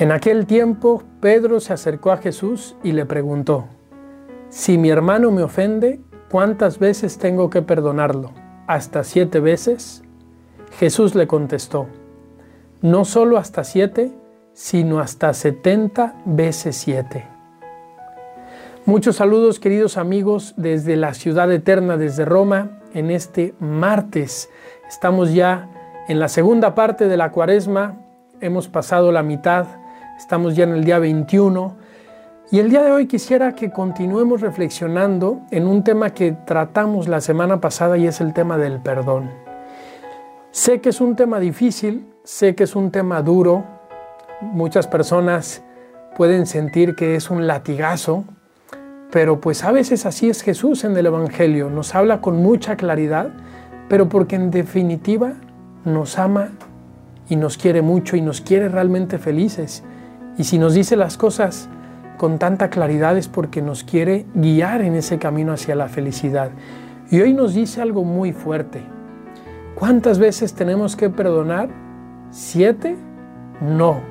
En aquel tiempo Pedro se acercó a Jesús y le preguntó, Si mi hermano me ofende, ¿cuántas veces tengo que perdonarlo? ¿Hasta siete veces? Jesús le contestó, No solo hasta siete, sino hasta setenta veces siete. Muchos saludos queridos amigos desde la ciudad eterna, desde Roma, en este martes. Estamos ya en la segunda parte de la cuaresma, hemos pasado la mitad Estamos ya en el día 21 y el día de hoy quisiera que continuemos reflexionando en un tema que tratamos la semana pasada y es el tema del perdón. Sé que es un tema difícil, sé que es un tema duro, muchas personas pueden sentir que es un latigazo, pero pues a veces así es Jesús en el Evangelio, nos habla con mucha claridad, pero porque en definitiva nos ama y nos quiere mucho y nos quiere realmente felices. Y si nos dice las cosas con tanta claridad es porque nos quiere guiar en ese camino hacia la felicidad. Y hoy nos dice algo muy fuerte. ¿Cuántas veces tenemos que perdonar? ¿Siete? No,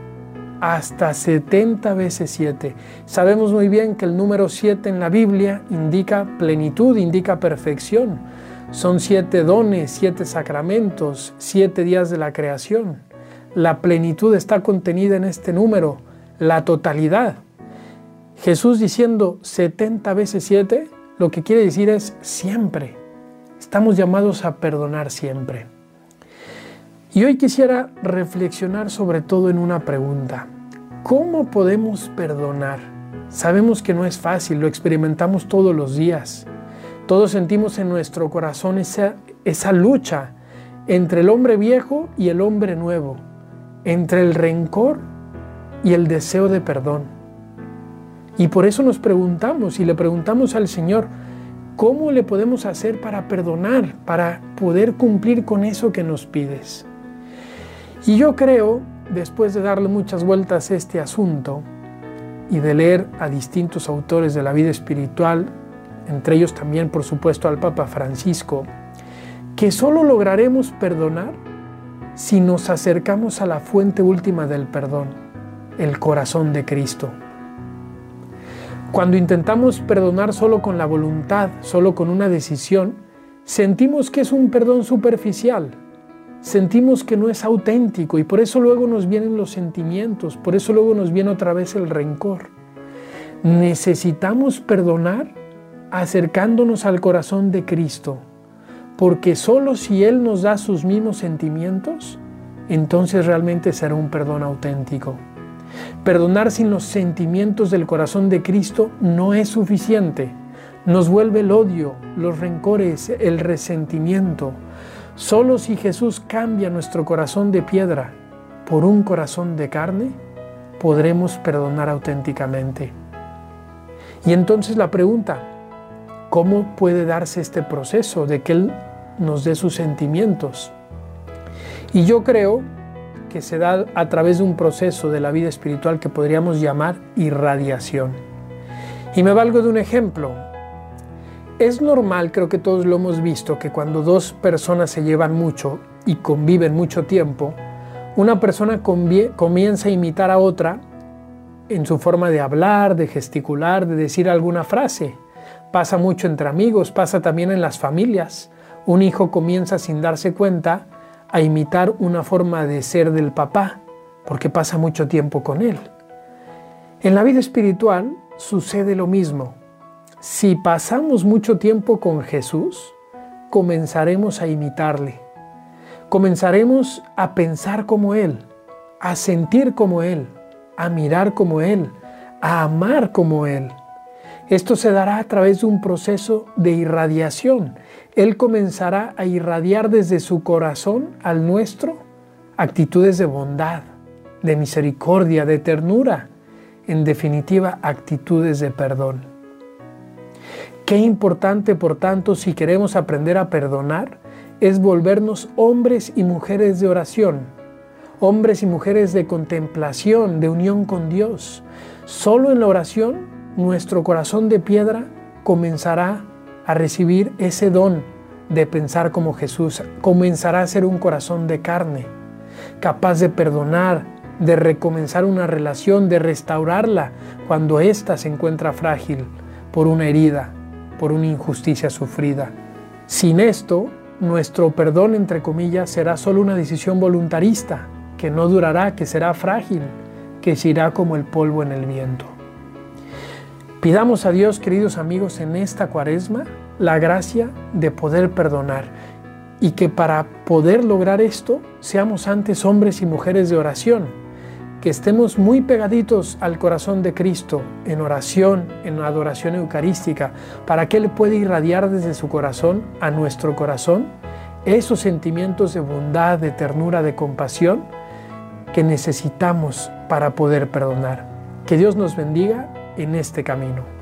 hasta 70 veces siete. Sabemos muy bien que el número siete en la Biblia indica plenitud, indica perfección. Son siete dones, siete sacramentos, siete días de la creación. La plenitud está contenida en este número la totalidad. Jesús diciendo 70 veces 7, lo que quiere decir es siempre. Estamos llamados a perdonar siempre. Y hoy quisiera reflexionar sobre todo en una pregunta. ¿Cómo podemos perdonar? Sabemos que no es fácil, lo experimentamos todos los días. Todos sentimos en nuestro corazón esa, esa lucha entre el hombre viejo y el hombre nuevo, entre el rencor y el deseo de perdón. Y por eso nos preguntamos y le preguntamos al Señor, ¿cómo le podemos hacer para perdonar, para poder cumplir con eso que nos pides? Y yo creo, después de darle muchas vueltas a este asunto y de leer a distintos autores de la vida espiritual, entre ellos también por supuesto al Papa Francisco, que solo lograremos perdonar si nos acercamos a la fuente última del perdón el corazón de Cristo. Cuando intentamos perdonar solo con la voluntad, solo con una decisión, sentimos que es un perdón superficial, sentimos que no es auténtico y por eso luego nos vienen los sentimientos, por eso luego nos viene otra vez el rencor. Necesitamos perdonar acercándonos al corazón de Cristo, porque solo si Él nos da sus mismos sentimientos, entonces realmente será un perdón auténtico. Perdonar sin los sentimientos del corazón de Cristo no es suficiente. Nos vuelve el odio, los rencores, el resentimiento. Solo si Jesús cambia nuestro corazón de piedra por un corazón de carne, podremos perdonar auténticamente. Y entonces la pregunta, ¿cómo puede darse este proceso de que Él nos dé sus sentimientos? Y yo creo que se da a través de un proceso de la vida espiritual que podríamos llamar irradiación. Y me valgo de un ejemplo. Es normal, creo que todos lo hemos visto, que cuando dos personas se llevan mucho y conviven mucho tiempo, una persona comienza a imitar a otra en su forma de hablar, de gesticular, de decir alguna frase. Pasa mucho entre amigos, pasa también en las familias. Un hijo comienza sin darse cuenta a imitar una forma de ser del papá, porque pasa mucho tiempo con él. En la vida espiritual sucede lo mismo. Si pasamos mucho tiempo con Jesús, comenzaremos a imitarle. Comenzaremos a pensar como Él, a sentir como Él, a mirar como Él, a amar como Él. Esto se dará a través de un proceso de irradiación. Él comenzará a irradiar desde su corazón al nuestro actitudes de bondad, de misericordia, de ternura, en definitiva actitudes de perdón. Qué importante, por tanto, si queremos aprender a perdonar, es volvernos hombres y mujeres de oración, hombres y mujeres de contemplación, de unión con Dios. Solo en la oración nuestro corazón de piedra comenzará a recibir ese don de pensar como Jesús, comenzará a ser un corazón de carne, capaz de perdonar, de recomenzar una relación, de restaurarla cuando ésta se encuentra frágil por una herida, por una injusticia sufrida. Sin esto, nuestro perdón, entre comillas, será solo una decisión voluntarista, que no durará, que será frágil, que se irá como el polvo en el viento. Pidamos a Dios, queridos amigos, en esta cuaresma, la gracia de poder perdonar y que para poder lograr esto seamos antes hombres y mujeres de oración, que estemos muy pegaditos al corazón de Cristo en oración, en adoración eucarística, para que Él pueda irradiar desde su corazón a nuestro corazón esos sentimientos de bondad, de ternura, de compasión que necesitamos para poder perdonar. Que Dios nos bendiga en este camino.